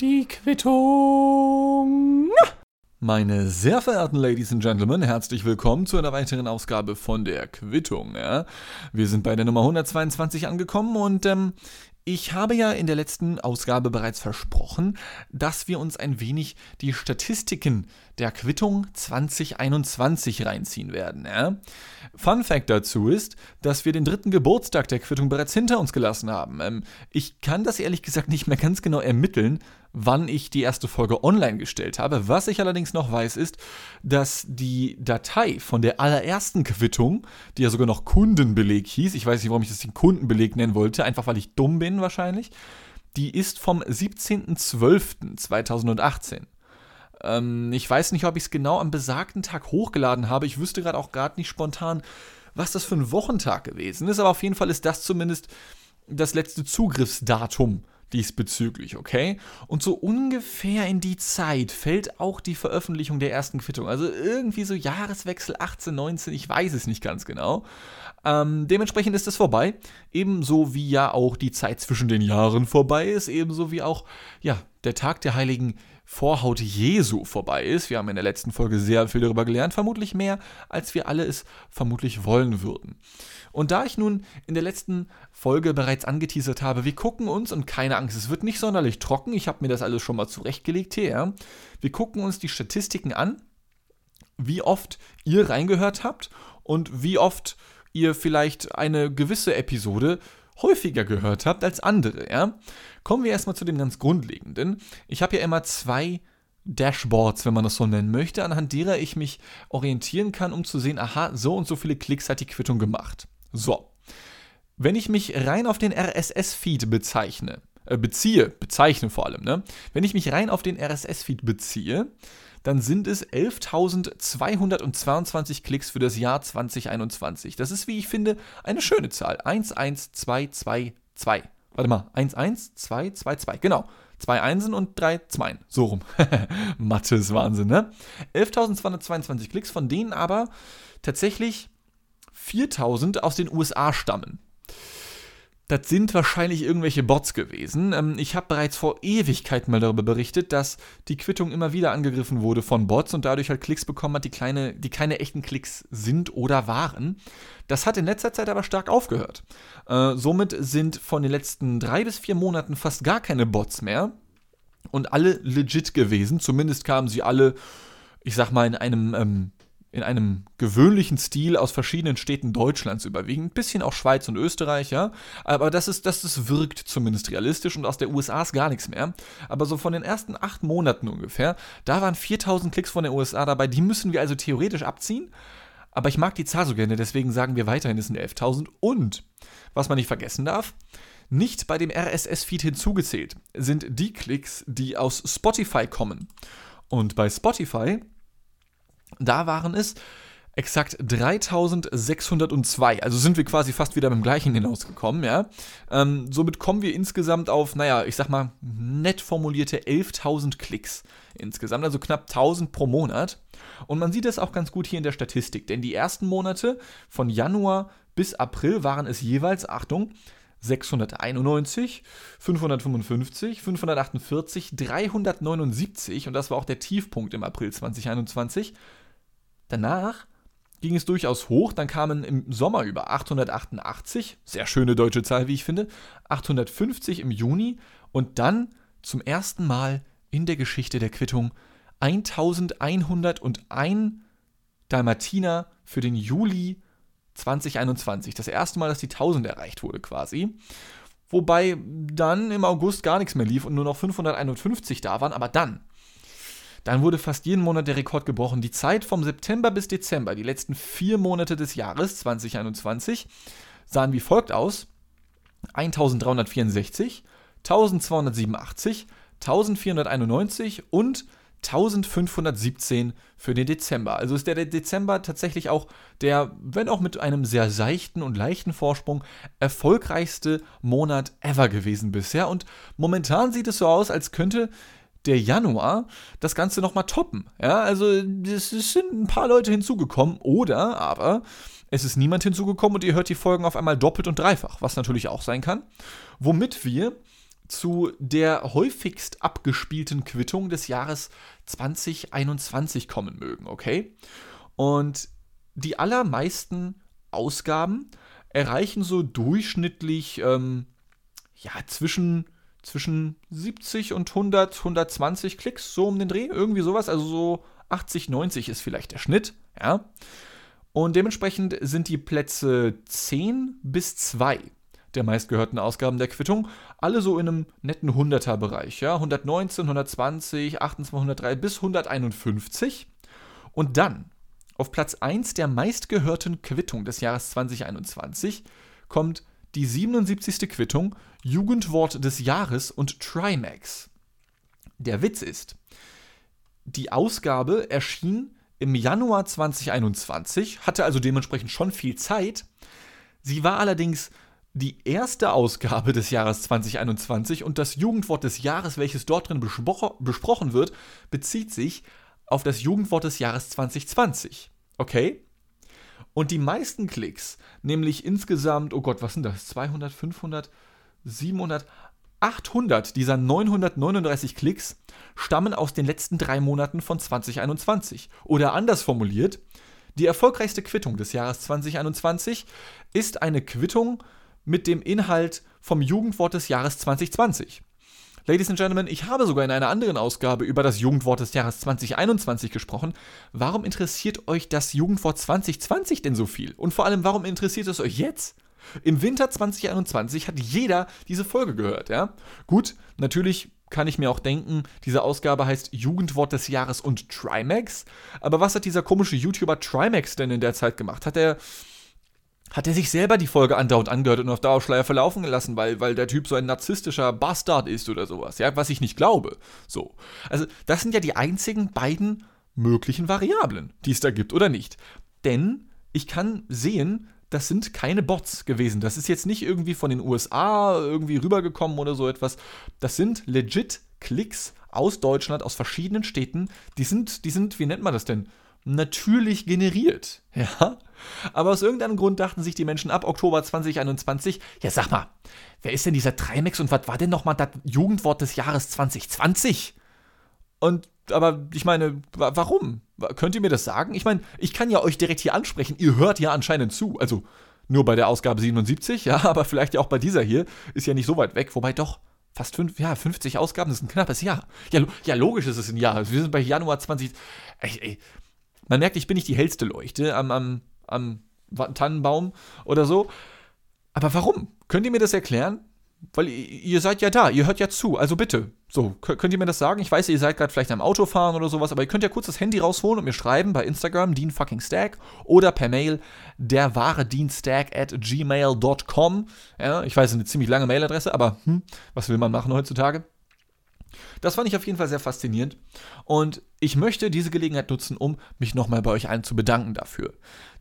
Die Quittung. Meine sehr verehrten Ladies and Gentlemen, herzlich willkommen zu einer weiteren Ausgabe von der Quittung. Ja? Wir sind bei der Nummer 122 angekommen und ähm, ich habe ja in der letzten Ausgabe bereits versprochen, dass wir uns ein wenig die Statistiken der Quittung 2021 reinziehen werden. Ja? Fun Fact dazu ist, dass wir den dritten Geburtstag der Quittung bereits hinter uns gelassen haben. Ähm, ich kann das ehrlich gesagt nicht mehr ganz genau ermitteln, wann ich die erste Folge online gestellt habe. Was ich allerdings noch weiß, ist, dass die Datei von der allerersten Quittung, die ja sogar noch Kundenbeleg hieß, ich weiß nicht, warum ich das den Kundenbeleg nennen wollte, einfach weil ich dumm bin wahrscheinlich, die ist vom 17.12.2018. Ähm, ich weiß nicht, ob ich es genau am besagten Tag hochgeladen habe. Ich wüsste gerade auch gerade nicht spontan, was das für ein Wochentag gewesen ist, aber auf jeden Fall ist das zumindest das letzte Zugriffsdatum diesbezüglich, okay? Und so ungefähr in die Zeit fällt auch die Veröffentlichung der ersten Quittung. Also irgendwie so Jahreswechsel 18, 19, ich weiß es nicht ganz genau. Ähm, dementsprechend ist es vorbei. Ebenso wie ja auch die Zeit zwischen den Jahren vorbei ist, ebenso wie auch, ja, der Tag der heiligen Vorhaut Jesu vorbei ist. Wir haben in der letzten Folge sehr viel darüber gelernt, vermutlich mehr, als wir alle es vermutlich wollen würden. Und da ich nun in der letzten Folge bereits angeteasert habe, wir gucken uns, und keine Angst, es wird nicht sonderlich trocken, ich habe mir das alles schon mal zurechtgelegt hier, wir gucken uns die Statistiken an, wie oft ihr reingehört habt und wie oft ihr vielleicht eine gewisse Episode häufiger gehört habt als andere, ja. Kommen wir erstmal zu dem ganz Grundlegenden. Ich habe ja immer zwei Dashboards, wenn man das so nennen möchte, anhand derer ich mich orientieren kann, um zu sehen, aha, so und so viele Klicks hat die Quittung gemacht. So. Wenn ich mich rein auf den RSS-Feed bezeichne, äh, beziehe, bezeichne vor allem, ne? Wenn ich mich rein auf den RSS-Feed beziehe, dann sind es 11.222 Klicks für das Jahr 2021. Das ist, wie ich finde, eine schöne Zahl. 11222. Warte mal, 11222, genau. Zwei Einsen und drei Zweien. So rum. Mathe ist Wahnsinn, ne? 11.222 Klicks, von denen aber tatsächlich 4000 aus den USA stammen. Das sind wahrscheinlich irgendwelche Bots gewesen. Ähm, ich habe bereits vor Ewigkeiten mal darüber berichtet, dass die Quittung immer wieder angegriffen wurde von Bots und dadurch halt Klicks bekommen hat, die, kleine, die keine echten Klicks sind oder waren. Das hat in letzter Zeit aber stark aufgehört. Äh, somit sind von den letzten drei bis vier Monaten fast gar keine Bots mehr und alle legit gewesen. Zumindest kamen sie alle, ich sag mal, in einem ähm, in einem gewöhnlichen Stil aus verschiedenen Städten Deutschlands überwiegend, ein bisschen auch Schweiz und Österreich, ja, aber das ist, das, das wirkt zumindest realistisch und aus der USA ist gar nichts mehr. Aber so von den ersten acht Monaten ungefähr, da waren 4000 Klicks von den USA dabei, die müssen wir also theoretisch abziehen. Aber ich mag die Zahl so gerne, deswegen sagen wir weiterhin, es sind 11.000. Und, was man nicht vergessen darf, nicht bei dem RSS-Feed hinzugezählt sind die Klicks, die aus Spotify kommen. Und bei Spotify da waren es exakt 3602. Also sind wir quasi fast wieder beim gleichen hinausgekommen, ja. Ähm, somit kommen wir insgesamt auf, naja, ich sag mal, nett formulierte 11.000 Klicks insgesamt, also knapp 1000 pro Monat. Und man sieht das auch ganz gut hier in der Statistik, denn die ersten Monate von Januar bis April waren es jeweils, Achtung, 691, 555, 548, 379 und das war auch der Tiefpunkt im April 2021. Danach ging es durchaus hoch, dann kamen im Sommer über 888, sehr schöne deutsche Zahl, wie ich finde, 850 im Juni und dann zum ersten Mal in der Geschichte der Quittung 1101 Dalmatiner für den Juli 2021. Das erste Mal, dass die 1000 erreicht wurde quasi. Wobei dann im August gar nichts mehr lief und nur noch 551 da waren, aber dann dann wurde fast jeden Monat der Rekord gebrochen. Die Zeit vom September bis Dezember, die letzten vier Monate des Jahres 2021, sahen wie folgt aus: 1364, 1287, 1491 und 1517 für den Dezember. Also ist der Dezember tatsächlich auch der, wenn auch mit einem sehr seichten und leichten Vorsprung, erfolgreichste Monat ever gewesen bisher. Und momentan sieht es so aus, als könnte der Januar das Ganze nochmal toppen. Ja, also es sind ein paar Leute hinzugekommen oder aber es ist niemand hinzugekommen und ihr hört die Folgen auf einmal doppelt und dreifach, was natürlich auch sein kann. Womit wir zu der häufigst abgespielten Quittung des Jahres 2021 kommen mögen, okay? Und die allermeisten Ausgaben erreichen so durchschnittlich ähm, ja, zwischen, zwischen 70 und 100, 120 Klicks, so um den Dreh, irgendwie sowas. Also so 80, 90 ist vielleicht der Schnitt, ja. Und dementsprechend sind die Plätze 10 bis 2 der meistgehörten Ausgaben der Quittung alle so in einem netten 100er-Bereich, ja. 119, 120, 28, 103 bis 151. Und dann auf Platz 1 der meistgehörten Quittung des Jahres 2021 kommt die 77. Quittung Jugendwort des Jahres und Trimax. Der Witz ist, die Ausgabe erschien im Januar 2021, hatte also dementsprechend schon viel Zeit. Sie war allerdings die erste Ausgabe des Jahres 2021 und das Jugendwort des Jahres, welches dort drin besprochen wird, bezieht sich auf das Jugendwort des Jahres 2020. Okay? Und die meisten Klicks, nämlich insgesamt, oh Gott, was sind das? 200, 500, 700, 800 dieser 939 Klicks stammen aus den letzten drei Monaten von 2021. Oder anders formuliert, die erfolgreichste Quittung des Jahres 2021 ist eine Quittung mit dem Inhalt vom Jugendwort des Jahres 2020. Ladies and Gentlemen, ich habe sogar in einer anderen Ausgabe über das Jugendwort des Jahres 2021 gesprochen. Warum interessiert euch das Jugendwort 2020 denn so viel? Und vor allem, warum interessiert es euch jetzt? Im Winter 2021 hat jeder diese Folge gehört, ja? Gut, natürlich kann ich mir auch denken, diese Ausgabe heißt Jugendwort des Jahres und Trimax. Aber was hat dieser komische YouTuber Trimax denn in der Zeit gemacht? Hat er hat er sich selber die Folge andauernd angehört und auf Dauerschleier verlaufen gelassen, weil, weil der Typ so ein narzisstischer Bastard ist oder sowas, ja, was ich nicht glaube. So. Also, das sind ja die einzigen beiden möglichen Variablen, die es da gibt oder nicht. Denn ich kann sehen, das sind keine Bots gewesen. Das ist jetzt nicht irgendwie von den USA irgendwie rübergekommen oder so etwas. Das sind legit Klicks aus Deutschland, aus verschiedenen Städten. Die sind, die sind, wie nennt man das denn? Natürlich generiert. Ja? Aber aus irgendeinem Grund dachten sich die Menschen ab Oktober 2021, ja sag mal, wer ist denn dieser Trimax und was war denn nochmal das Jugendwort des Jahres 2020? Und, aber ich meine, warum? Könnt ihr mir das sagen? Ich meine, ich kann ja euch direkt hier ansprechen, ihr hört ja anscheinend zu. Also nur bei der Ausgabe 77, ja, aber vielleicht ja auch bei dieser hier, ist ja nicht so weit weg, wobei doch. Fast fünf, ja, 50 Ausgaben, das ist ein knappes Jahr. Ja, ja logisch ist es ein Jahr. Wir sind bei Januar 20. Ey, ey, man merkt, ich bin nicht die hellste Leuchte am, am am Tannenbaum oder so. Aber warum? Könnt ihr mir das erklären? Weil ihr seid ja da, ihr hört ja zu, also bitte. So, könnt ihr mir das sagen? Ich weiß, ihr seid gerade vielleicht am Autofahren oder sowas, aber ihr könnt ja kurz das Handy rausholen und mir schreiben bei Instagram, Dean fucking Stack, oder per Mail, der wahre Deanstack at gmail.com. Ja, ich weiß, eine ziemlich lange Mailadresse, aber hm, was will man machen heutzutage? Das fand ich auf jeden Fall sehr faszinierend und ich möchte diese Gelegenheit nutzen, um mich nochmal bei euch allen zu bedanken dafür.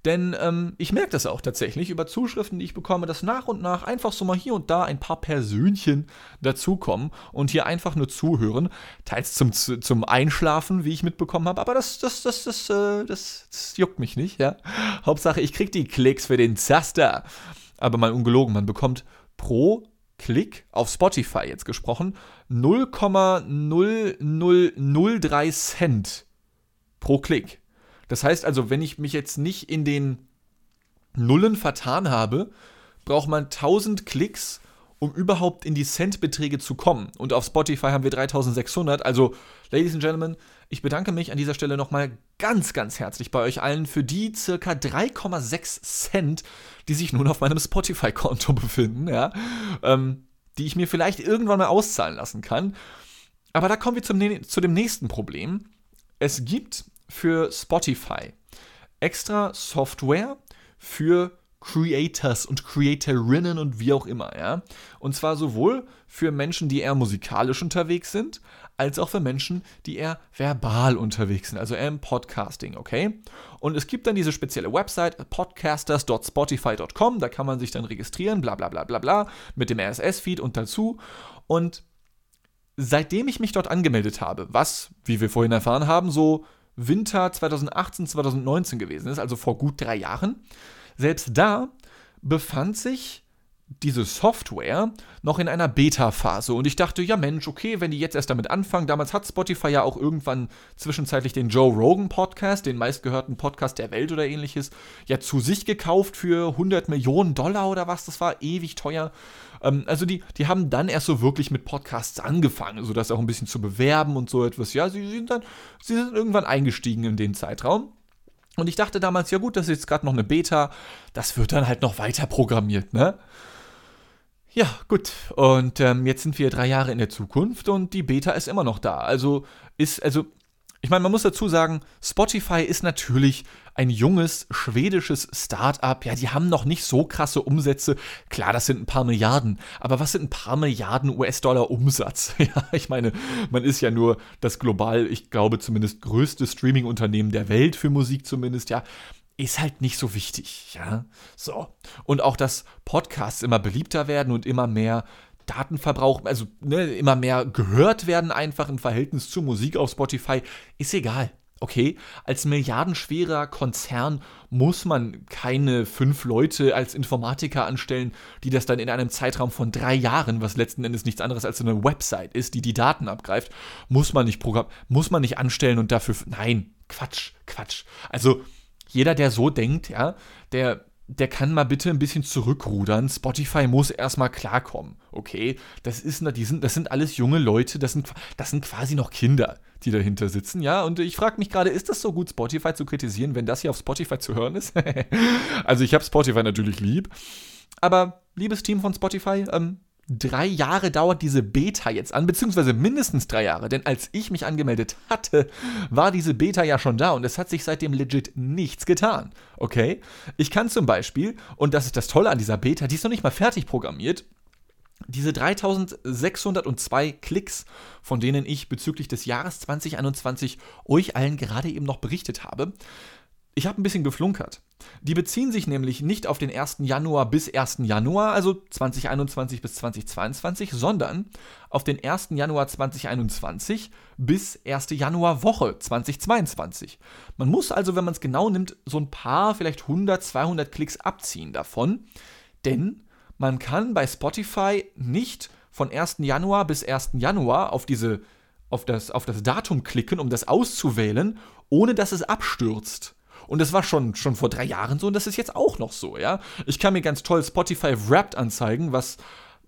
Denn ähm, ich merke das auch tatsächlich über Zuschriften, die ich bekomme, dass nach und nach einfach so mal hier und da ein paar Persönchen dazukommen und hier einfach nur zuhören. Teils zum, zum Einschlafen, wie ich mitbekommen habe, aber das, das, das, das, äh, das, das juckt mich nicht, ja. Hauptsache, ich krieg die Klicks für den Zaster. Aber mal ungelogen, man bekommt pro Klick auf Spotify jetzt gesprochen 0,0003 Cent pro Klick. Das heißt also, wenn ich mich jetzt nicht in den Nullen vertan habe, braucht man 1000 Klicks, um überhaupt in die Centbeträge zu kommen. Und auf Spotify haben wir 3600. Also, Ladies and Gentlemen, ich bedanke mich an dieser Stelle nochmal ganz, ganz herzlich bei euch allen für die circa 3,6 Cent, die sich nun auf meinem Spotify-Konto befinden, ja, ähm, die ich mir vielleicht irgendwann mal auszahlen lassen kann. Aber da kommen wir zum, zu dem nächsten Problem. Es gibt für Spotify extra Software für Creators und Creatorinnen und wie auch immer, ja. Und zwar sowohl für Menschen, die eher musikalisch unterwegs sind, als auch für Menschen, die eher verbal unterwegs sind, also eher im Podcasting, okay? Und es gibt dann diese spezielle Website, podcasters.spotify.com, da kann man sich dann registrieren, bla bla bla bla bla, mit dem RSS-Feed und dazu. Und seitdem ich mich dort angemeldet habe, was, wie wir vorhin erfahren haben, so Winter 2018, 2019 gewesen ist, also vor gut drei Jahren, selbst da befand sich diese Software noch in einer Beta-Phase. Und ich dachte, ja Mensch, okay, wenn die jetzt erst damit anfangen, damals hat Spotify ja auch irgendwann zwischenzeitlich den Joe Rogan Podcast, den meistgehörten Podcast der Welt oder ähnliches, ja zu sich gekauft für 100 Millionen Dollar oder was, das war ewig teuer. Ähm, also die, die haben dann erst so wirklich mit Podcasts angefangen, so das auch ein bisschen zu bewerben und so etwas. Ja, sie sind dann, sie sind irgendwann eingestiegen in den Zeitraum. Und ich dachte damals, ja gut, das ist jetzt gerade noch eine Beta, das wird dann halt noch weiter programmiert, ne? Ja, gut. Und ähm, jetzt sind wir drei Jahre in der Zukunft und die Beta ist immer noch da. Also ist, also, ich meine, man muss dazu sagen, Spotify ist natürlich ein junges schwedisches Start-up. Ja, die haben noch nicht so krasse Umsätze. Klar, das sind ein paar Milliarden. Aber was sind ein paar Milliarden US-Dollar Umsatz? Ja, ich meine, man ist ja nur das global, ich glaube zumindest größte Streaming-Unternehmen der Welt für Musik zumindest. Ja, ist halt nicht so wichtig, ja. So. Und auch, dass Podcasts immer beliebter werden und immer mehr Datenverbrauch, also ne, immer mehr gehört werden einfach im Verhältnis zu Musik auf Spotify, ist egal. Okay, als milliardenschwerer Konzern muss man keine fünf Leute als Informatiker anstellen, die das dann in einem Zeitraum von drei Jahren, was letzten Endes nichts anderes als eine Website ist, die die Daten abgreift, muss man nicht Programm, muss man nicht anstellen und dafür, nein, Quatsch, Quatsch. Also jeder, der so denkt, ja, der, der kann mal bitte ein bisschen zurückrudern. Spotify muss erstmal klarkommen. Okay, das ist, die sind, das sind alles junge Leute, das sind, das sind quasi noch Kinder, die dahinter sitzen, ja. Und ich frage mich gerade, ist das so gut, Spotify zu kritisieren, wenn das hier auf Spotify zu hören ist? also ich habe Spotify natürlich lieb. Aber liebes Team von Spotify, ähm, drei Jahre dauert diese Beta jetzt an, beziehungsweise mindestens drei Jahre, denn als ich mich angemeldet hatte, war diese Beta ja schon da und es hat sich seitdem legit nichts getan. Okay? Ich kann zum Beispiel, und das ist das Tolle an dieser Beta, die ist noch nicht mal fertig programmiert, diese 3602 Klicks, von denen ich bezüglich des Jahres 2021 euch allen gerade eben noch berichtet habe, ich habe ein bisschen geflunkert. Die beziehen sich nämlich nicht auf den 1. Januar bis 1. Januar, also 2021 bis 2022, sondern auf den 1. Januar 2021 bis 1. Januar Woche 2022. Man muss also, wenn man es genau nimmt, so ein paar, vielleicht 100, 200 Klicks abziehen davon, denn man kann bei Spotify nicht von 1. Januar bis 1. Januar auf diese auf das, auf das Datum klicken, um das auszuwählen, ohne dass es abstürzt. Und das war schon, schon vor drei Jahren so und das ist jetzt auch noch so, ja. Ich kann mir ganz toll Spotify Wrapped anzeigen, was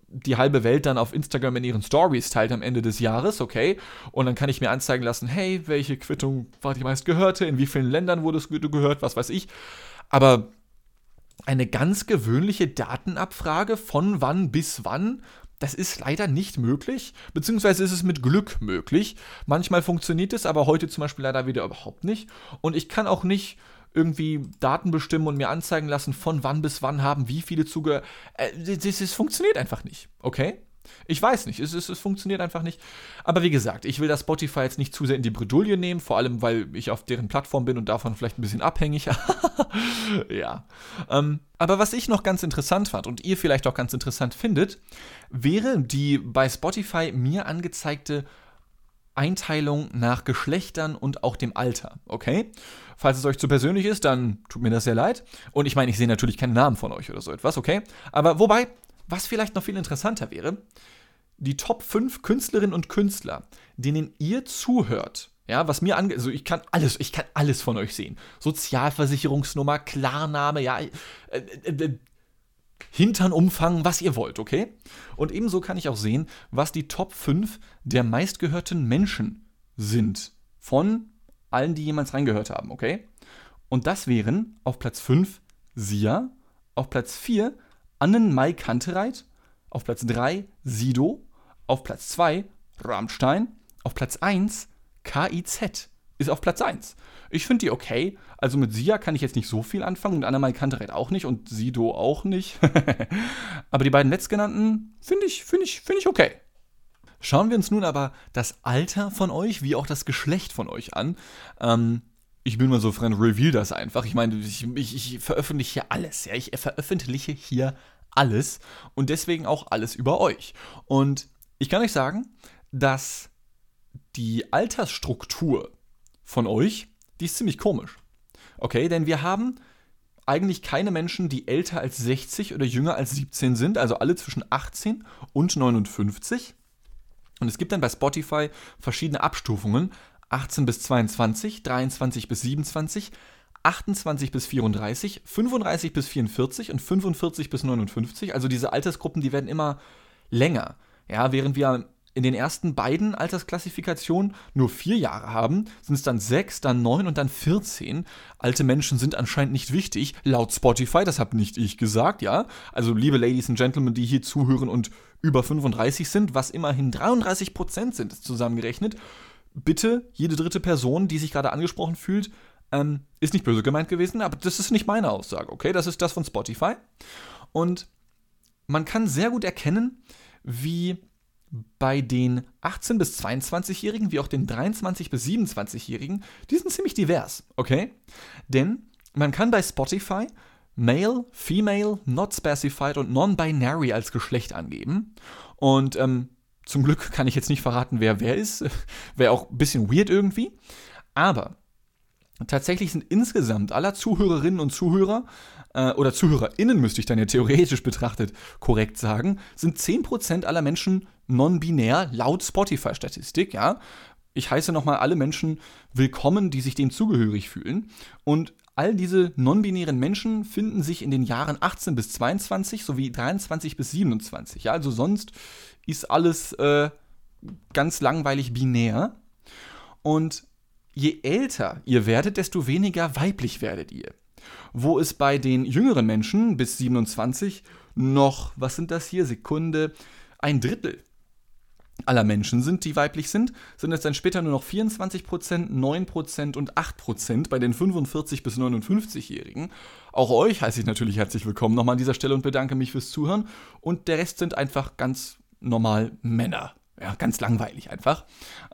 die halbe Welt dann auf Instagram in ihren Stories teilt am Ende des Jahres, okay? Und dann kann ich mir anzeigen lassen, hey, welche Quittung war die meistgehörte, in wie vielen Ländern wurde es gehört, was weiß ich. Aber eine ganz gewöhnliche Datenabfrage von wann bis wann, das ist leider nicht möglich, beziehungsweise ist es mit Glück möglich. Manchmal funktioniert es, aber heute zum Beispiel leider wieder überhaupt nicht. Und ich kann auch nicht irgendwie Daten bestimmen und mir anzeigen lassen, von wann bis wann haben wie viele Zuge. Äh, funktioniert einfach nicht, okay? Ich weiß nicht, es, es, es, funktioniert einfach nicht. Aber wie gesagt, ich will das Spotify jetzt nicht zu sehr in die Bredouille nehmen, vor allem weil ich auf deren Plattform bin und davon vielleicht ein bisschen abhängig. ja. Ähm, aber was ich noch ganz interessant fand und ihr vielleicht auch ganz interessant findet, wäre die bei Spotify mir angezeigte Einteilung nach Geschlechtern und auch dem Alter, okay? Falls es euch zu persönlich ist, dann tut mir das sehr leid. Und ich meine, ich sehe natürlich keinen Namen von euch oder so etwas, okay? Aber wobei, was vielleicht noch viel interessanter wäre, die Top 5 Künstlerinnen und Künstler, denen ihr zuhört. Ja, was mir angeht, also ich kann alles, ich kann alles von euch sehen. Sozialversicherungsnummer, Klarname, ja, äh, äh, äh, Hinternumfang, was ihr wollt, okay? Und ebenso kann ich auch sehen, was die Top 5 der meistgehörten Menschen sind. Von allen, die jemals reingehört haben, okay? Und das wären auf Platz 5 Sia, auf Platz 4 Annen Mai Kantereit, auf Platz 3 Sido, auf Platz 2 Rammstein, auf Platz 1 KIZ ist auf Platz 1. Ich finde die okay. Also mit Sia kann ich jetzt nicht so viel anfangen und Annemai Kantereit auch nicht und Sido auch nicht. aber die beiden letztgenannten finde ich, finde ich, finde ich okay. Schauen wir uns nun aber das Alter von euch wie auch das Geschlecht von euch an. Ähm, ich bin mal so fremd, reveal das einfach. Ich meine, ich, ich, ich veröffentliche hier alles. Ja? Ich veröffentliche hier alles und deswegen auch alles über euch. Und ich kann euch sagen, dass die Altersstruktur von euch, die ist ziemlich komisch. Okay, denn wir haben eigentlich keine Menschen, die älter als 60 oder jünger als 17 sind, also alle zwischen 18 und 59. Und es gibt dann bei Spotify verschiedene Abstufungen. 18 bis 22, 23 bis 27, 28 bis 34, 35 bis 44 und 45 bis 59. Also diese Altersgruppen, die werden immer länger. Ja, während wir in den ersten beiden Altersklassifikationen nur vier Jahre haben, sind es dann sechs, dann neun und dann 14. Alte Menschen sind anscheinend nicht wichtig, laut Spotify, das habe nicht ich gesagt, ja. Also liebe Ladies and Gentlemen, die hier zuhören und über 35 sind, was immerhin 33 Prozent sind, ist zusammengerechnet. Bitte, jede dritte Person, die sich gerade angesprochen fühlt, ähm, ist nicht böse gemeint gewesen, aber das ist nicht meine Aussage, okay? Das ist das von Spotify. Und man kann sehr gut erkennen, wie bei den 18- bis 22-Jährigen wie auch den 23- bis 27-Jährigen, die sind ziemlich divers, okay? Denn man kann bei Spotify Male, Female, Not Specified und Non-Binary als Geschlecht angeben. Und ähm, zum Glück kann ich jetzt nicht verraten, wer wer ist. Wäre auch ein bisschen weird irgendwie. Aber tatsächlich sind insgesamt aller Zuhörerinnen und Zuhörer äh, oder ZuhörerInnen müsste ich dann ja theoretisch betrachtet korrekt sagen, sind 10% aller Menschen non-binär laut Spotify-Statistik, ja. Ich heiße nochmal alle Menschen willkommen, die sich dem zugehörig fühlen. Und all diese non-binären Menschen finden sich in den Jahren 18 bis 22 sowie 23 bis 27. Ja, also sonst ist alles äh, ganz langweilig binär. Und je älter ihr werdet, desto weniger weiblich werdet ihr. Wo es bei den jüngeren Menschen bis 27 noch, was sind das hier, Sekunde, ein Drittel aller Menschen sind, die weiblich sind, sind es dann später nur noch 24%, 9% und 8% bei den 45- bis 59-Jährigen. Auch euch heiße ich natürlich herzlich willkommen nochmal an dieser Stelle und bedanke mich fürs Zuhören. Und der Rest sind einfach ganz normal Männer. Ja, ganz langweilig einfach.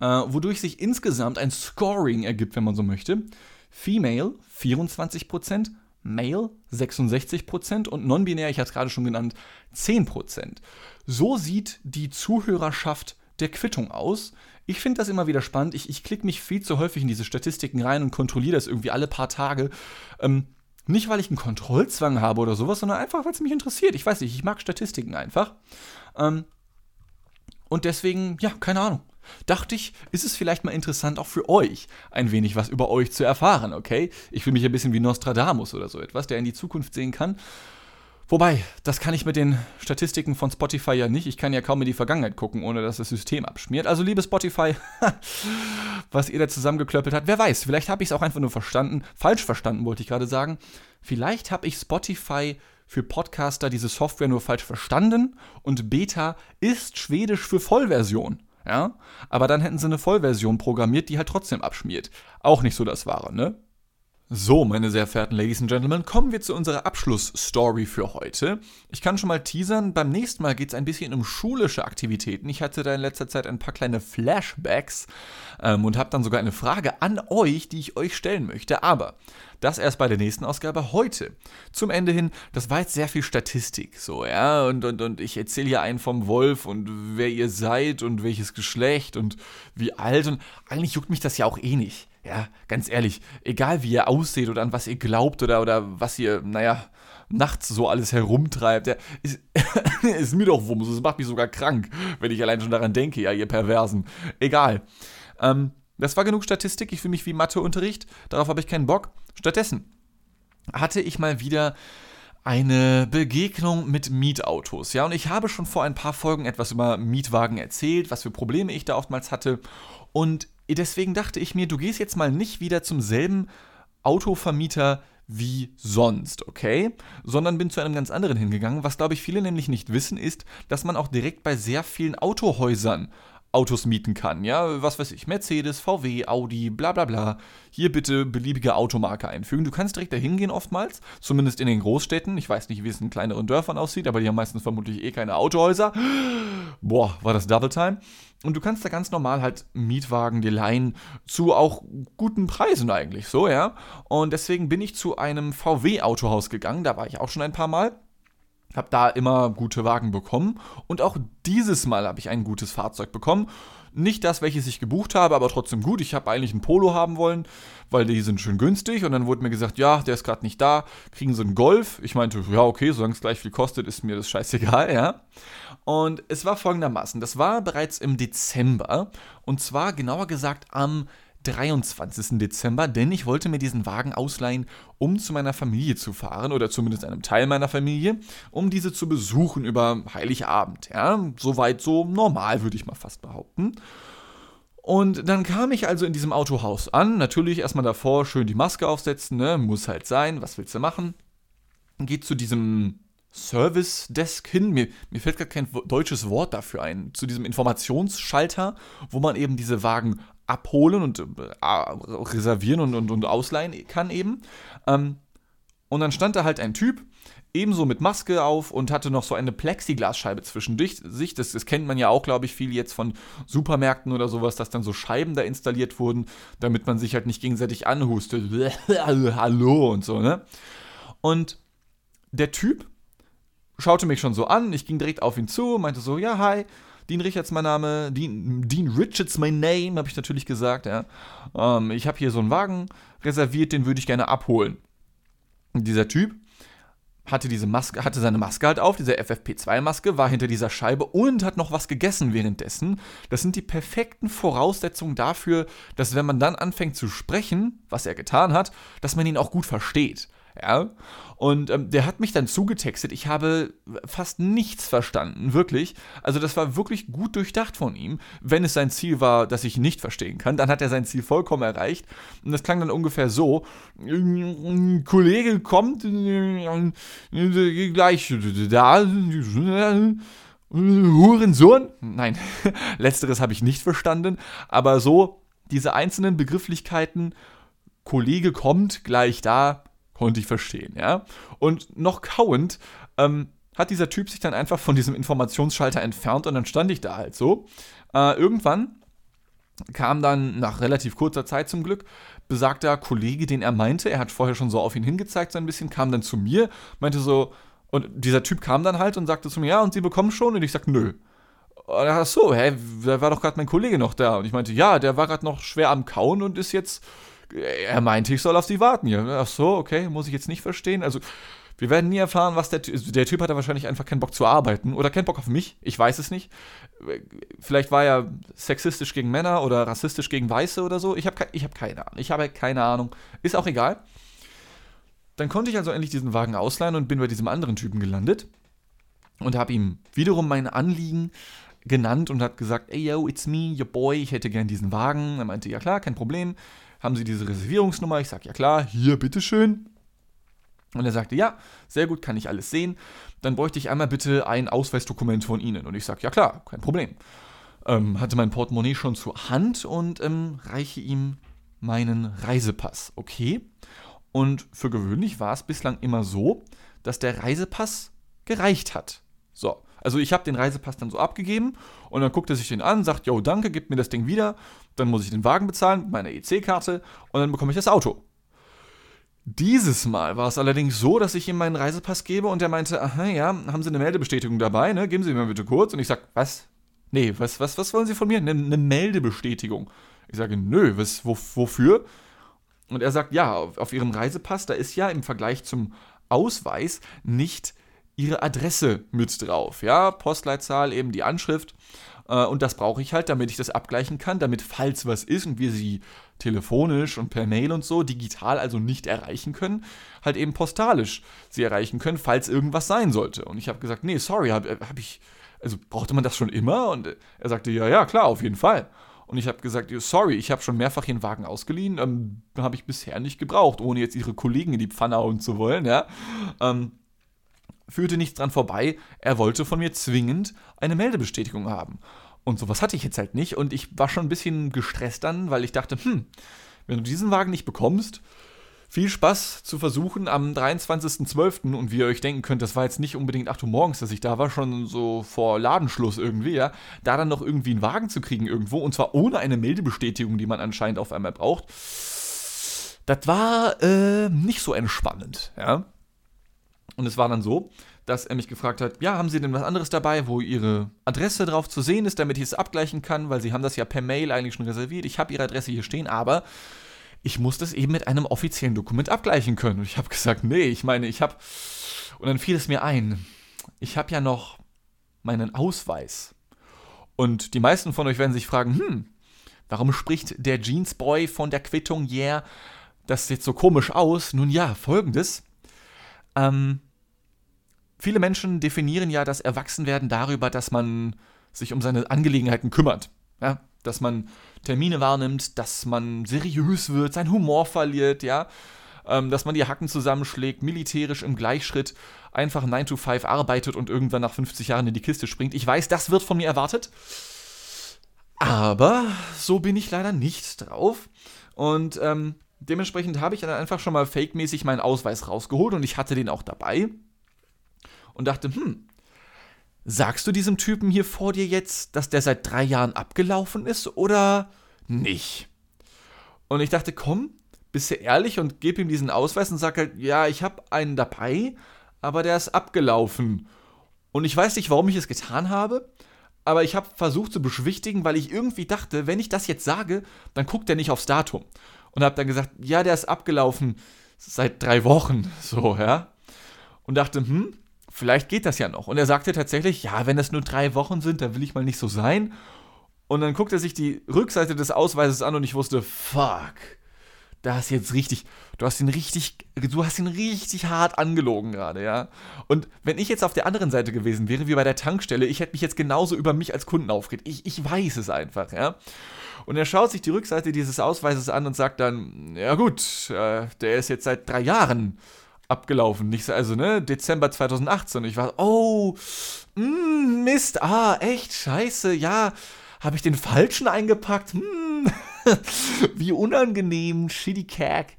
Äh, wodurch sich insgesamt ein Scoring ergibt, wenn man so möchte. Female 24%, Male 66% und non-binär, ich hatte es gerade schon genannt, 10%. So sieht die Zuhörerschaft der Quittung aus. Ich finde das immer wieder spannend. Ich, ich klicke mich viel zu häufig in diese Statistiken rein und kontrolliere das irgendwie alle paar Tage. Ähm, nicht, weil ich einen Kontrollzwang habe oder sowas, sondern einfach, weil es mich interessiert. Ich weiß nicht, ich mag Statistiken einfach. Ähm, und deswegen, ja, keine Ahnung. Dachte ich, ist es vielleicht mal interessant auch für euch, ein wenig was über euch zu erfahren, okay? Ich fühle mich ein bisschen wie Nostradamus oder so etwas, der in die Zukunft sehen kann. Wobei, das kann ich mit den Statistiken von Spotify ja nicht. Ich kann ja kaum in die Vergangenheit gucken, ohne dass das System abschmiert. Also, liebe Spotify, was ihr da zusammengeklöppelt habt, wer weiß, vielleicht habe ich es auch einfach nur verstanden. Falsch verstanden, wollte ich gerade sagen. Vielleicht habe ich Spotify für Podcaster diese Software nur falsch verstanden und Beta ist Schwedisch für Vollversion. Ja? Aber dann hätten sie eine Vollversion programmiert, die halt trotzdem abschmiert. Auch nicht so das Wahre, ne? So, meine sehr verehrten Ladies and Gentlemen, kommen wir zu unserer Abschlussstory für heute. Ich kann schon mal teasern, beim nächsten Mal geht es ein bisschen um schulische Aktivitäten. Ich hatte da in letzter Zeit ein paar kleine Flashbacks ähm, und habe dann sogar eine Frage an euch, die ich euch stellen möchte. Aber das erst bei der nächsten Ausgabe heute. Zum Ende hin, das war jetzt sehr viel Statistik, so, ja, und, und, und ich erzähle hier einen vom Wolf und wer ihr seid und welches Geschlecht und wie alt und eigentlich juckt mich das ja auch eh nicht ja, ganz ehrlich, egal wie ihr ausseht oder an was ihr glaubt oder, oder was ihr, naja, nachts so alles herumtreibt, ja, ist, ist mir doch wumms. Es macht mich sogar krank, wenn ich allein schon daran denke, ja, ihr Perversen. Egal. Ähm, das war genug Statistik. Ich fühle mich wie Matheunterricht. Darauf habe ich keinen Bock. Stattdessen hatte ich mal wieder eine Begegnung mit Mietautos. Ja, und ich habe schon vor ein paar Folgen etwas über Mietwagen erzählt, was für Probleme ich da oftmals hatte. Und deswegen dachte ich mir, du gehst jetzt mal nicht wieder zum selben Autovermieter wie sonst, okay? Sondern bin zu einem ganz anderen hingegangen. Was, glaube ich, viele nämlich nicht wissen, ist, dass man auch direkt bei sehr vielen Autohäusern Autos mieten kann. Ja, was weiß ich, Mercedes, VW, Audi, bla bla bla. Hier bitte beliebige Automarke einfügen. Du kannst direkt dahin gehen oftmals, zumindest in den Großstädten. Ich weiß nicht, wie es in kleineren Dörfern aussieht, aber die haben meistens vermutlich eh keine Autohäuser. Boah, war das Double Time. Und du kannst da ganz normal halt Mietwagen dir leihen zu auch guten Preisen eigentlich, so, ja. Und deswegen bin ich zu einem VW-Autohaus gegangen, da war ich auch schon ein paar Mal. Habe da immer gute Wagen bekommen und auch dieses Mal habe ich ein gutes Fahrzeug bekommen. Nicht das, welches ich gebucht habe, aber trotzdem gut. Ich habe eigentlich ein Polo haben wollen, weil die sind schön günstig und dann wurde mir gesagt, ja, der ist gerade nicht da, kriegen sie einen Golf. Ich meinte, ja, okay, solange es gleich viel kostet, ist mir das scheißegal, ja. Und es war folgendermaßen, das war bereits im Dezember und zwar genauer gesagt am 23. Dezember, denn ich wollte mir diesen Wagen ausleihen, um zu meiner Familie zu fahren oder zumindest einem Teil meiner Familie, um diese zu besuchen über Heiligabend. Ja, soweit so normal, würde ich mal fast behaupten. Und dann kam ich also in diesem Autohaus an. Natürlich erstmal davor schön die Maske aufsetzen, ne? Muss halt sein, was willst du machen? Geht zu diesem Service Desk hin. Mir, mir fällt gar kein deutsches Wort dafür ein. Zu diesem Informationsschalter, wo man eben diese Wagen abholen und äh, reservieren und, und, und ausleihen kann eben. Ähm, und dann stand da halt ein Typ, ebenso mit Maske auf und hatte noch so eine Plexiglasscheibe zwischen sich. Das, das kennt man ja auch, glaube ich, viel jetzt von Supermärkten oder sowas, dass dann so Scheiben da installiert wurden, damit man sich halt nicht gegenseitig anhustet. Hallo und so, ne? Und der Typ schaute mich schon so an, ich ging direkt auf ihn zu, meinte so, ja, hi, Dean Richards mein Name, Dean, Dean Richards mein Name, habe ich natürlich gesagt, ja. Ähm, ich habe hier so einen Wagen reserviert, den würde ich gerne abholen. Und dieser Typ hatte diese Maske, hatte seine Maske halt auf, diese FFP2-Maske, war hinter dieser Scheibe und hat noch was gegessen währenddessen. Das sind die perfekten Voraussetzungen dafür, dass wenn man dann anfängt zu sprechen, was er getan hat, dass man ihn auch gut versteht. Ja. Und ähm, der hat mich dann zugetextet. Ich habe fast nichts verstanden, wirklich. Also das war wirklich gut durchdacht von ihm. Wenn es sein Ziel war, dass ich nicht verstehen kann, dann hat er sein Ziel vollkommen erreicht. Und das klang dann ungefähr so: Ein Kollege kommt äh, gleich da. Hurensohn? Nein, letzteres habe ich nicht verstanden. Aber so diese einzelnen Begrifflichkeiten. Kollege kommt gleich da, Konnte ich verstehen, ja. Und noch kauend ähm, hat dieser Typ sich dann einfach von diesem Informationsschalter entfernt und dann stand ich da halt so. Äh, irgendwann kam dann nach relativ kurzer Zeit zum Glück besagter Kollege, den er meinte, er hat vorher schon so auf ihn hingezeigt so ein bisschen, kam dann zu mir, meinte so, und dieser Typ kam dann halt und sagte zu mir, ja, und Sie bekommen schon? Und ich sagte, nö. Ach so, hä, da war doch gerade mein Kollege noch da. Und ich meinte, ja, der war gerade noch schwer am Kauen und ist jetzt er meinte, ich soll auf sie warten. Ja, ach so, okay, muss ich jetzt nicht verstehen. Also, wir werden nie erfahren, was der Typ. Also der Typ hatte wahrscheinlich einfach keinen Bock zu arbeiten oder keinen Bock auf mich. Ich weiß es nicht. Vielleicht war er sexistisch gegen Männer oder rassistisch gegen Weiße oder so. Ich habe ich hab keine Ahnung. Ich habe keine Ahnung. Ist auch egal. Dann konnte ich also endlich diesen Wagen ausleihen und bin bei diesem anderen Typen gelandet und habe ihm wiederum meine Anliegen genannt und hat gesagt, ey yo, it's me, your boy, ich hätte gern diesen Wagen. Er meinte, ja klar, kein Problem haben Sie diese Reservierungsnummer? Ich sage, ja klar, hier, bitteschön. Und er sagte, ja, sehr gut, kann ich alles sehen. Dann bräuchte ich einmal bitte ein Ausweisdokument von Ihnen. Und ich sage, ja klar, kein Problem. Ähm, hatte mein Portemonnaie schon zur Hand und ähm, reiche ihm meinen Reisepass. Okay. Und für gewöhnlich war es bislang immer so, dass der Reisepass gereicht hat. So, also ich habe den Reisepass dann so abgegeben und dann guckt er sich den an, sagt, yo, danke, gib mir das Ding wieder. Dann muss ich den Wagen bezahlen mit meiner EC-Karte und dann bekomme ich das Auto. Dieses Mal war es allerdings so, dass ich ihm meinen Reisepass gebe und er meinte, aha, ja, haben Sie eine Meldebestätigung dabei, ne? Geben Sie mir bitte kurz. Und ich sage, was? Nee, was, was, was wollen Sie von mir? Eine, eine Meldebestätigung. Ich sage, nö, was, wo, wofür? Und er sagt, ja, auf, auf Ihrem Reisepass, da ist ja im Vergleich zum Ausweis nicht ihre Adresse mit drauf. Ja, Postleitzahl, eben die Anschrift. Äh, und das brauche ich halt, damit ich das abgleichen kann, damit, falls was ist und wir sie telefonisch und per Mail und so digital also nicht erreichen können, halt eben postalisch sie erreichen können, falls irgendwas sein sollte. Und ich habe gesagt, nee, sorry, habe hab ich, also brauchte man das schon immer? Und er sagte, ja, ja, klar, auf jeden Fall. Und ich habe gesagt, sorry, ich habe schon mehrfach ihren Wagen ausgeliehen, ähm, habe ich bisher nicht gebraucht, ohne jetzt ihre Kollegen in die Pfanne hauen zu wollen, ja. Ähm, führte nichts dran vorbei, er wollte von mir zwingend eine Meldebestätigung haben. Und sowas hatte ich jetzt halt nicht und ich war schon ein bisschen gestresst dann, weil ich dachte, hm, wenn du diesen Wagen nicht bekommst, viel Spaß zu versuchen am 23.12. und wie ihr euch denken könnt, das war jetzt nicht unbedingt 8 Uhr morgens, dass ich da war, schon so vor Ladenschluss irgendwie, ja, da dann noch irgendwie einen Wagen zu kriegen irgendwo und zwar ohne eine Meldebestätigung, die man anscheinend auf einmal braucht. Das war äh, nicht so entspannend, ja. Und es war dann so, dass er mich gefragt hat, ja, haben Sie denn was anderes dabei, wo Ihre Adresse drauf zu sehen ist, damit ich es abgleichen kann, weil Sie haben das ja per Mail eigentlich schon reserviert. Ich habe Ihre Adresse hier stehen, aber ich muss das eben mit einem offiziellen Dokument abgleichen können. Und ich habe gesagt, nee, ich meine, ich habe... Und dann fiel es mir ein, ich habe ja noch meinen Ausweis. Und die meisten von euch werden sich fragen, hm, warum spricht der Jeansboy von der Quittung, yeah, das sieht so komisch aus? Nun ja, folgendes. Ähm, viele Menschen definieren ja das Erwachsenwerden darüber, dass man sich um seine Angelegenheiten kümmert. Ja? Dass man Termine wahrnimmt, dass man seriös wird, seinen Humor verliert, ja, ähm, dass man die Hacken zusammenschlägt, militärisch im Gleichschritt einfach 9 to 5 arbeitet und irgendwann nach 50 Jahren in die Kiste springt. Ich weiß, das wird von mir erwartet. Aber so bin ich leider nicht drauf. Und ähm, dementsprechend habe ich dann einfach schon mal fake-mäßig meinen Ausweis rausgeholt und ich hatte den auch dabei. Und dachte, hm, sagst du diesem Typen hier vor dir jetzt, dass der seit drei Jahren abgelaufen ist oder nicht? Und ich dachte, komm, bist du ehrlich und gib ihm diesen Ausweis und sag halt, ja, ich habe einen dabei, aber der ist abgelaufen. Und ich weiß nicht, warum ich es getan habe, aber ich habe versucht zu beschwichtigen, weil ich irgendwie dachte, wenn ich das jetzt sage, dann guckt er nicht aufs Datum. Und habe dann gesagt, ja, der ist abgelaufen seit drei Wochen, so, ja. Und dachte, hm, vielleicht geht das ja noch. Und er sagte tatsächlich, ja, wenn das nur drei Wochen sind, dann will ich mal nicht so sein. Und dann guckt er sich die Rückseite des Ausweises an und ich wusste, fuck da hast jetzt richtig, du hast ihn richtig, du hast ihn richtig hart angelogen gerade, ja. Und wenn ich jetzt auf der anderen Seite gewesen wäre, wie bei der Tankstelle, ich hätte mich jetzt genauso über mich als Kunden aufgeregt. Ich, ich weiß es einfach, ja. Und er schaut sich die Rückseite dieses Ausweises an und sagt dann, ja gut, äh, der ist jetzt seit drei Jahren abgelaufen. Nicht, also, ne, Dezember 2018. Und ich war, oh, mh, mm, Mist, ah, echt, scheiße, ja, habe ich den falschen eingepackt? Hm. Wie unangenehm, shitty cack.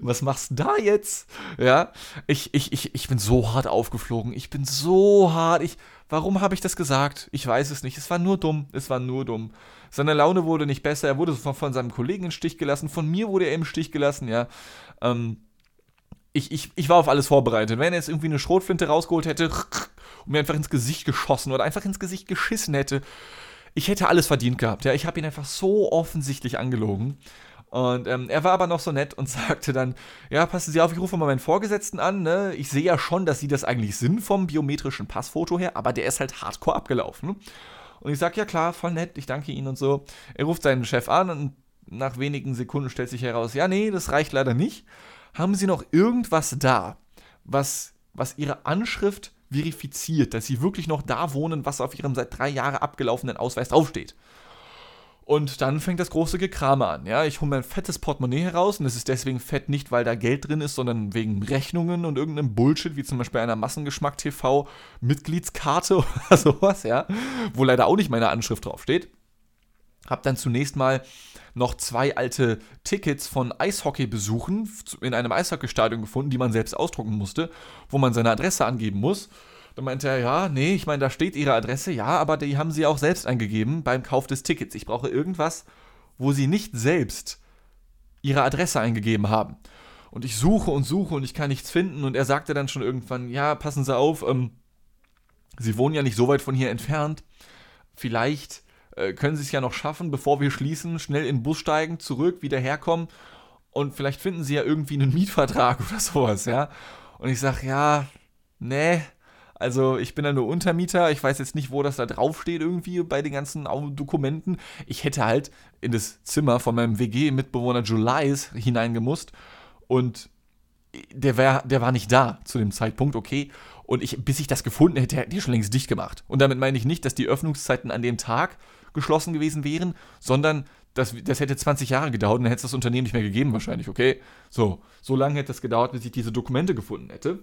Was machst du da jetzt? Ja, ich, ich, ich, ich bin so hart aufgeflogen. Ich bin so hart. Ich, warum habe ich das gesagt? Ich weiß es nicht. Es war nur dumm. Es war nur dumm. Seine Laune wurde nicht besser. Er wurde von, von seinem Kollegen im Stich gelassen. Von mir wurde er im Stich gelassen, ja. Ähm, ich, ich, ich war auf alles vorbereitet. Wenn er jetzt irgendwie eine Schrotflinte rausgeholt hätte und mir einfach ins Gesicht geschossen oder einfach ins Gesicht geschissen hätte, ich hätte alles verdient gehabt. Ja, ich habe ihn einfach so offensichtlich angelogen. Und ähm, er war aber noch so nett und sagte dann, ja, passen Sie auf, ich rufe mal meinen Vorgesetzten an. Ne? Ich sehe ja schon, dass Sie das eigentlich sind vom biometrischen Passfoto her, aber der ist halt hardcore abgelaufen. Und ich sage, ja klar, voll nett, ich danke Ihnen und so. Er ruft seinen Chef an und nach wenigen Sekunden stellt sich heraus, ja, nee, das reicht leider nicht. Haben Sie noch irgendwas da, was, was Ihre Anschrift verifiziert, dass sie wirklich noch da wohnen, was auf ihrem seit drei Jahren abgelaufenen Ausweis draufsteht. Und dann fängt das große Gekrame an. Ja, ich hole mein fettes Portemonnaie heraus und es ist deswegen fett nicht, weil da Geld drin ist, sondern wegen Rechnungen und irgendeinem Bullshit, wie zum Beispiel einer Massengeschmack TV Mitgliedskarte oder sowas, ja, wo leider auch nicht meine Anschrift draufsteht. Hab dann zunächst mal noch zwei alte Tickets von Eishockey-Besuchen in einem Eishockeystadion gefunden, die man selbst ausdrucken musste, wo man seine Adresse angeben muss. Dann meinte er, ja, nee, ich meine, da steht ihre Adresse, ja, aber die haben sie auch selbst eingegeben beim Kauf des Tickets. Ich brauche irgendwas, wo sie nicht selbst ihre Adresse eingegeben haben. Und ich suche und suche und ich kann nichts finden. Und er sagte dann schon irgendwann, ja, passen Sie auf, ähm, Sie wohnen ja nicht so weit von hier entfernt. Vielleicht äh, können sie es ja noch schaffen, bevor wir schließen, schnell in den Bus steigen, zurück, wieder herkommen und vielleicht finden sie ja irgendwie einen Mietvertrag oder sowas, ja. Und ich sage, ja, nee, also ich bin ja nur Untermieter, ich weiß jetzt nicht, wo das da draufsteht irgendwie bei den ganzen Dokumenten. Ich hätte halt in das Zimmer von meinem WG-Mitbewohner Julys hineingemusst und der, wär, der war nicht da zu dem Zeitpunkt, okay. Und ich, bis ich das gefunden hätte, hätte ich schon längst dicht gemacht. Und damit meine ich nicht, dass die Öffnungszeiten an dem Tag geschlossen gewesen wären, sondern das, das hätte 20 Jahre gedauert und dann hätte es das Unternehmen nicht mehr gegeben wahrscheinlich, okay? So, so lange hätte es gedauert, bis ich diese Dokumente gefunden hätte.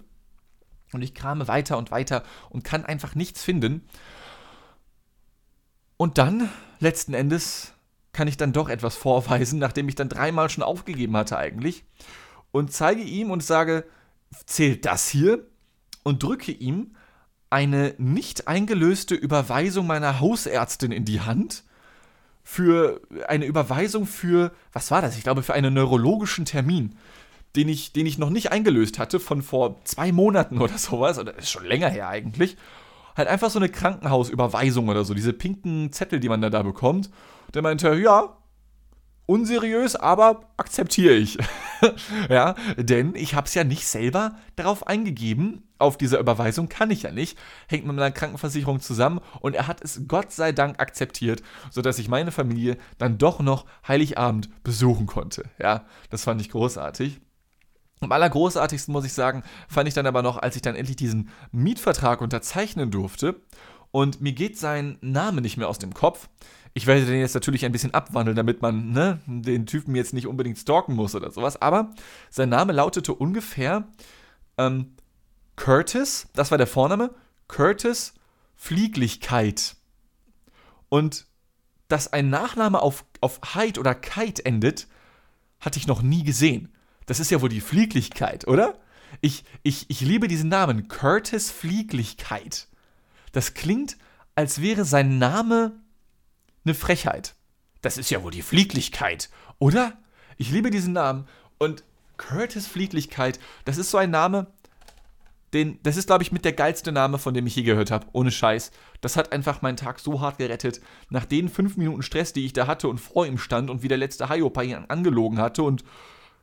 Und ich krame weiter und weiter und kann einfach nichts finden. Und dann, letzten Endes, kann ich dann doch etwas vorweisen, nachdem ich dann dreimal schon aufgegeben hatte eigentlich. Und zeige ihm und sage, zählt das hier? Und drücke ihm eine nicht eingelöste Überweisung meiner Hausärztin in die Hand für eine Überweisung für, was war das? Ich glaube, für einen neurologischen Termin, den ich, den ich noch nicht eingelöst hatte, von vor zwei Monaten oder sowas, oder ist schon länger her eigentlich. Halt einfach so eine Krankenhausüberweisung oder so, diese pinken Zettel, die man da, da bekommt. Der meinte, ja, unseriös, aber akzeptiere ich. ja, denn ich habe es ja nicht selber darauf eingegeben. Auf dieser Überweisung kann ich ja nicht. Hängt mit meiner Krankenversicherung zusammen und er hat es Gott sei Dank akzeptiert, sodass ich meine Familie dann doch noch Heiligabend besuchen konnte. Ja, das fand ich großartig. Am allergroßartigsten muss ich sagen, fand ich dann aber noch, als ich dann endlich diesen Mietvertrag unterzeichnen durfte und mir geht sein Name nicht mehr aus dem Kopf. Ich werde den jetzt natürlich ein bisschen abwandeln, damit man ne, den Typen jetzt nicht unbedingt stalken muss oder sowas. Aber sein Name lautete ungefähr ähm, Curtis, das war der Vorname, Curtis Flieglichkeit. Und dass ein Nachname auf, auf Hyde oder Kite endet, hatte ich noch nie gesehen. Das ist ja wohl die Flieglichkeit, oder? Ich, ich, ich liebe diesen Namen, Curtis Flieglichkeit. Das klingt, als wäre sein Name eine Frechheit. Das ist ja wohl die Flieglichkeit, oder? Ich liebe diesen Namen. Und Curtis Flieglichkeit, das ist so ein Name, den, das ist, glaube ich, mit der geilste Name, von dem ich je gehört habe. Ohne Scheiß. Das hat einfach meinen Tag so hart gerettet. Nach den fünf Minuten Stress, die ich da hatte und vor ihm stand und wie der letzte Hiopa ihn angelogen hatte und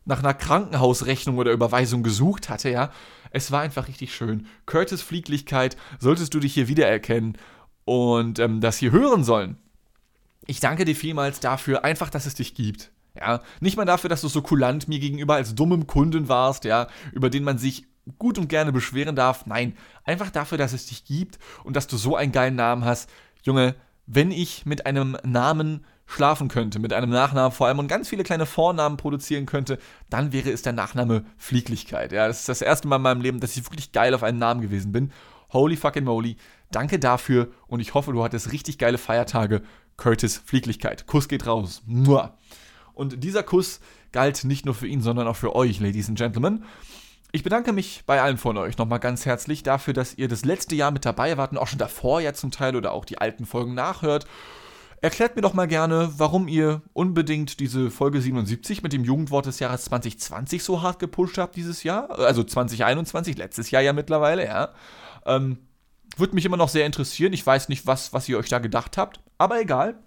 nach einer Krankenhausrechnung oder Überweisung gesucht hatte, ja. Es war einfach richtig schön. Curtis Flieglichkeit, solltest du dich hier wiedererkennen und ähm, das hier hören sollen, ich danke dir vielmals dafür, einfach, dass es dich gibt. Ja, nicht mal dafür, dass du so kulant mir gegenüber als dummem Kunden warst, ja, über den man sich gut und gerne beschweren darf. Nein, einfach dafür, dass es dich gibt und dass du so einen geilen Namen hast. Junge, wenn ich mit einem Namen schlafen könnte, mit einem Nachnamen vor allem und ganz viele kleine Vornamen produzieren könnte, dann wäre es der Nachname Flieglichkeit. Ja, das ist das erste Mal in meinem Leben, dass ich wirklich geil auf einen Namen gewesen bin. Holy fucking moly. Danke dafür und ich hoffe, du hattest richtig geile Feiertage. Curtis Flieglichkeit. Kuss geht raus. Mua. Und dieser Kuss galt nicht nur für ihn, sondern auch für euch, Ladies and Gentlemen. Ich bedanke mich bei allen von euch nochmal ganz herzlich dafür, dass ihr das letzte Jahr mit dabei wart und auch schon davor ja zum Teil oder auch die alten Folgen nachhört. Erklärt mir doch mal gerne, warum ihr unbedingt diese Folge 77 mit dem Jugendwort des Jahres 2020 so hart gepusht habt dieses Jahr. Also 2021, letztes Jahr ja mittlerweile, ja. Ähm, würde mich immer noch sehr interessieren. Ich weiß nicht, was, was ihr euch da gedacht habt, aber egal.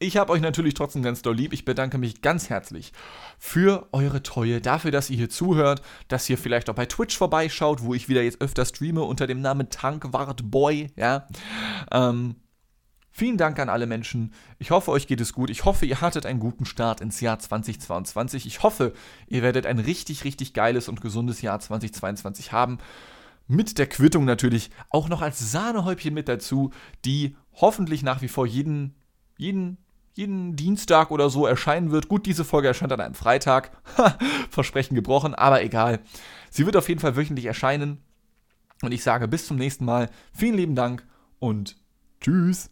Ich habe euch natürlich trotzdem ganz doll lieb. Ich bedanke mich ganz herzlich für eure Treue, dafür, dass ihr hier zuhört, dass ihr vielleicht auch bei Twitch vorbeischaut, wo ich wieder jetzt öfter streame unter dem Namen Tankwart ja. Ähm, vielen Dank an alle Menschen. Ich hoffe, euch geht es gut. Ich hoffe, ihr hattet einen guten Start ins Jahr 2022. Ich hoffe, ihr werdet ein richtig, richtig geiles und gesundes Jahr 2022 haben mit der Quittung natürlich auch noch als Sahnehäubchen mit dazu, die hoffentlich nach wie vor jeden, jeden, jeden Dienstag oder so erscheinen wird. Gut, diese Folge erscheint an einem Freitag. Versprechen gebrochen, aber egal. Sie wird auf jeden Fall wöchentlich erscheinen. Und ich sage bis zum nächsten Mal. Vielen lieben Dank und tschüss.